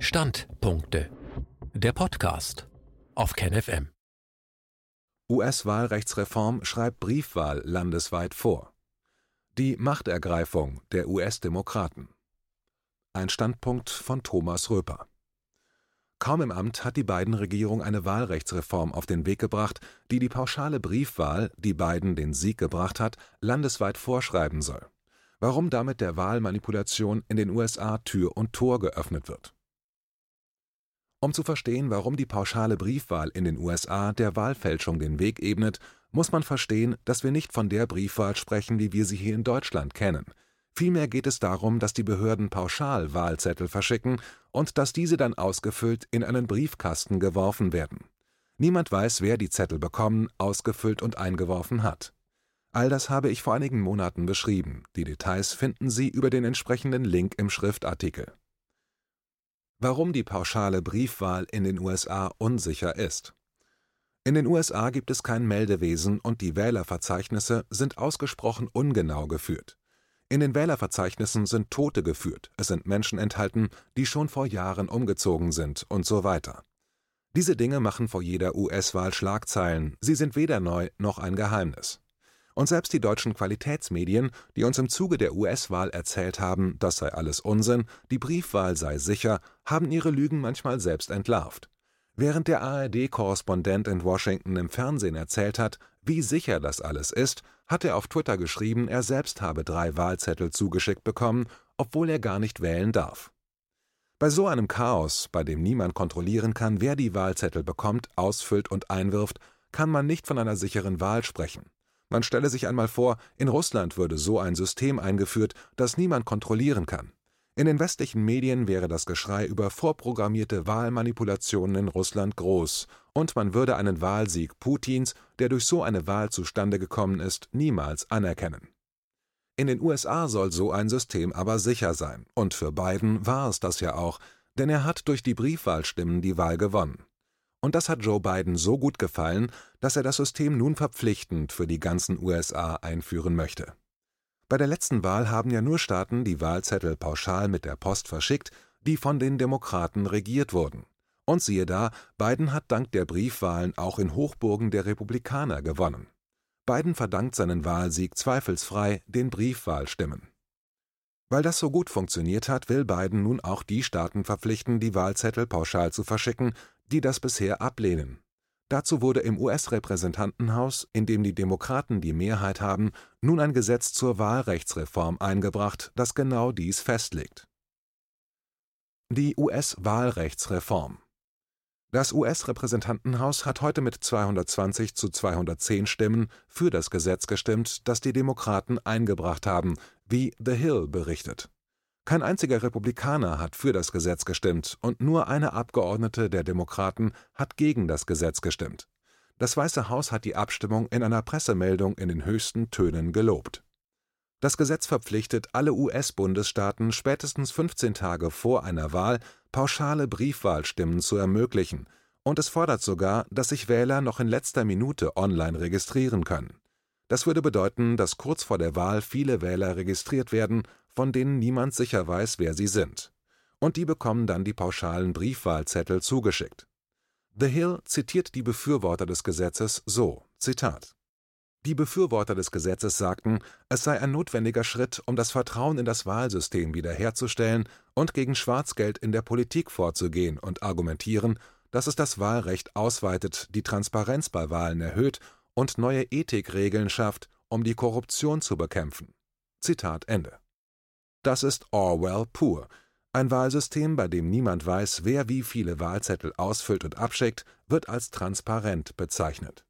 Standpunkte. Der Podcast auf KenFM. US-Wahlrechtsreform schreibt Briefwahl landesweit vor. Die Machtergreifung der US-Demokraten. Ein Standpunkt von Thomas Röper. Kaum im Amt hat die Biden-Regierung eine Wahlrechtsreform auf den Weg gebracht, die die pauschale Briefwahl, die Biden den Sieg gebracht hat, landesweit vorschreiben soll. Warum damit der Wahlmanipulation in den USA Tür und Tor geöffnet wird. Um zu verstehen, warum die pauschale Briefwahl in den USA der Wahlfälschung den Weg ebnet, muss man verstehen, dass wir nicht von der Briefwahl sprechen, wie wir sie hier in Deutschland kennen. Vielmehr geht es darum, dass die Behörden pauschal Wahlzettel verschicken und dass diese dann ausgefüllt in einen Briefkasten geworfen werden. Niemand weiß, wer die Zettel bekommen, ausgefüllt und eingeworfen hat. All das habe ich vor einigen Monaten beschrieben. Die Details finden Sie über den entsprechenden Link im Schriftartikel. Warum die pauschale Briefwahl in den USA unsicher ist. In den USA gibt es kein Meldewesen und die Wählerverzeichnisse sind ausgesprochen ungenau geführt. In den Wählerverzeichnissen sind Tote geführt, es sind Menschen enthalten, die schon vor Jahren umgezogen sind und so weiter. Diese Dinge machen vor jeder US-Wahl Schlagzeilen, sie sind weder neu noch ein Geheimnis. Und selbst die deutschen Qualitätsmedien, die uns im Zuge der US-Wahl erzählt haben, das sei alles Unsinn, die Briefwahl sei sicher, haben ihre Lügen manchmal selbst entlarvt. Während der ARD-Korrespondent in Washington im Fernsehen erzählt hat, wie sicher das alles ist, hat er auf Twitter geschrieben, er selbst habe drei Wahlzettel zugeschickt bekommen, obwohl er gar nicht wählen darf. Bei so einem Chaos, bei dem niemand kontrollieren kann, wer die Wahlzettel bekommt, ausfüllt und einwirft, kann man nicht von einer sicheren Wahl sprechen. Man stelle sich einmal vor, in Russland würde so ein System eingeführt, das niemand kontrollieren kann. In den westlichen Medien wäre das Geschrei über vorprogrammierte Wahlmanipulationen in Russland groß, und man würde einen Wahlsieg Putins, der durch so eine Wahl zustande gekommen ist, niemals anerkennen. In den USA soll so ein System aber sicher sein, und für Biden war es das ja auch, denn er hat durch die Briefwahlstimmen die Wahl gewonnen. Und das hat Joe Biden so gut gefallen, dass er das System nun verpflichtend für die ganzen USA einführen möchte. Bei der letzten Wahl haben ja nur Staaten die Wahlzettel pauschal mit der Post verschickt, die von den Demokraten regiert wurden. Und siehe da, Biden hat dank der Briefwahlen auch in Hochburgen der Republikaner gewonnen. Biden verdankt seinen Wahlsieg zweifelsfrei den Briefwahlstimmen. Weil das so gut funktioniert hat, will Biden nun auch die Staaten verpflichten, die Wahlzettel pauschal zu verschicken, die das bisher ablehnen. Dazu wurde im US-Repräsentantenhaus, in dem die Demokraten die Mehrheit haben, nun ein Gesetz zur Wahlrechtsreform eingebracht, das genau dies festlegt. Die US-Wahlrechtsreform Das US-Repräsentantenhaus hat heute mit 220 zu 210 Stimmen für das Gesetz gestimmt, das die Demokraten eingebracht haben, wie The Hill berichtet. Kein einziger Republikaner hat für das Gesetz gestimmt und nur eine Abgeordnete der Demokraten hat gegen das Gesetz gestimmt. Das Weiße Haus hat die Abstimmung in einer Pressemeldung in den höchsten Tönen gelobt. Das Gesetz verpflichtet alle US-Bundesstaaten spätestens 15 Tage vor einer Wahl pauschale Briefwahlstimmen zu ermöglichen, und es fordert sogar, dass sich Wähler noch in letzter Minute online registrieren können. Das würde bedeuten, dass kurz vor der Wahl viele Wähler registriert werden von denen niemand sicher weiß, wer sie sind. Und die bekommen dann die pauschalen Briefwahlzettel zugeschickt. The Hill zitiert die Befürworter des Gesetzes so: Zitat. Die Befürworter des Gesetzes sagten, es sei ein notwendiger Schritt, um das Vertrauen in das Wahlsystem wiederherzustellen und gegen Schwarzgeld in der Politik vorzugehen und argumentieren, dass es das Wahlrecht ausweitet, die Transparenz bei Wahlen erhöht und neue Ethikregeln schafft, um die Korruption zu bekämpfen. Zitat Ende. Das ist Orwell pur. Ein Wahlsystem, bei dem niemand weiß, wer wie viele Wahlzettel ausfüllt und abschickt, wird als transparent bezeichnet.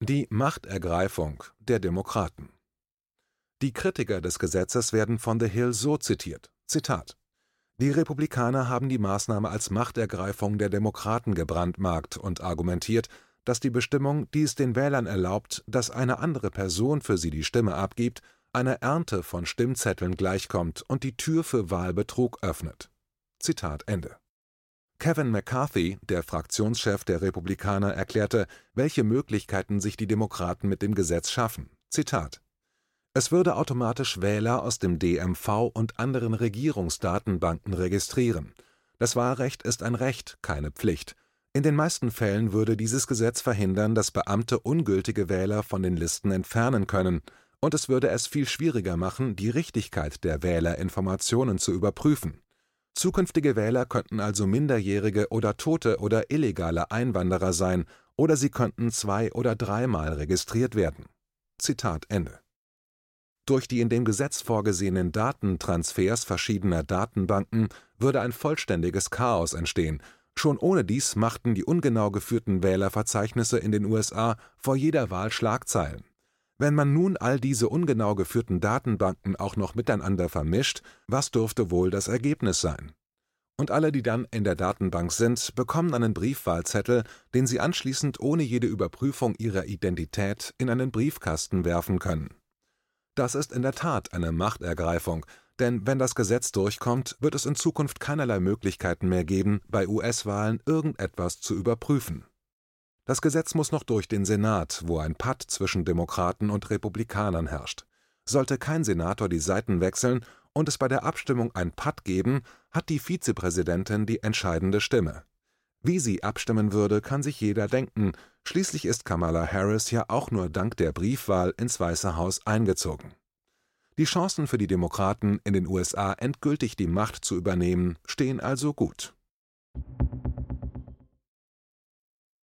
Die Machtergreifung der Demokraten Die Kritiker des Gesetzes werden von The Hill so zitiert: Zitat Die Republikaner haben die Maßnahme als Machtergreifung der Demokraten gebrandmarkt und argumentiert, dass die Bestimmung, die es den Wählern erlaubt, dass eine andere Person für sie die Stimme abgibt, einer Ernte von Stimmzetteln gleichkommt und die Tür für Wahlbetrug öffnet. Zitat Ende. Kevin McCarthy, der Fraktionschef der Republikaner, erklärte, welche Möglichkeiten sich die Demokraten mit dem Gesetz schaffen. Zitat Es würde automatisch Wähler aus dem DMV und anderen Regierungsdatenbanken registrieren. Das Wahlrecht ist ein Recht, keine Pflicht. In den meisten Fällen würde dieses Gesetz verhindern, dass Beamte ungültige Wähler von den Listen entfernen können, und es würde es viel schwieriger machen, die Richtigkeit der Wählerinformationen zu überprüfen. Zukünftige Wähler könnten also minderjährige oder tote oder illegale Einwanderer sein, oder sie könnten zwei- oder dreimal registriert werden. Zitat Ende. Durch die in dem Gesetz vorgesehenen Datentransfers verschiedener Datenbanken würde ein vollständiges Chaos entstehen. Schon ohne dies machten die ungenau geführten Wählerverzeichnisse in den USA vor jeder Wahl Schlagzeilen. Wenn man nun all diese ungenau geführten Datenbanken auch noch miteinander vermischt, was dürfte wohl das Ergebnis sein? Und alle, die dann in der Datenbank sind, bekommen einen Briefwahlzettel, den sie anschließend ohne jede Überprüfung ihrer Identität in einen Briefkasten werfen können. Das ist in der Tat eine Machtergreifung, denn wenn das Gesetz durchkommt, wird es in Zukunft keinerlei Möglichkeiten mehr geben, bei US-Wahlen irgendetwas zu überprüfen. Das Gesetz muss noch durch den Senat, wo ein Patt zwischen Demokraten und Republikanern herrscht. Sollte kein Senator die Seiten wechseln und es bei der Abstimmung ein Patt geben, hat die Vizepräsidentin die entscheidende Stimme. Wie sie abstimmen würde, kann sich jeder denken, schließlich ist Kamala Harris ja auch nur dank der Briefwahl ins Weiße Haus eingezogen. Die Chancen für die Demokraten, in den USA endgültig die Macht zu übernehmen, stehen also gut.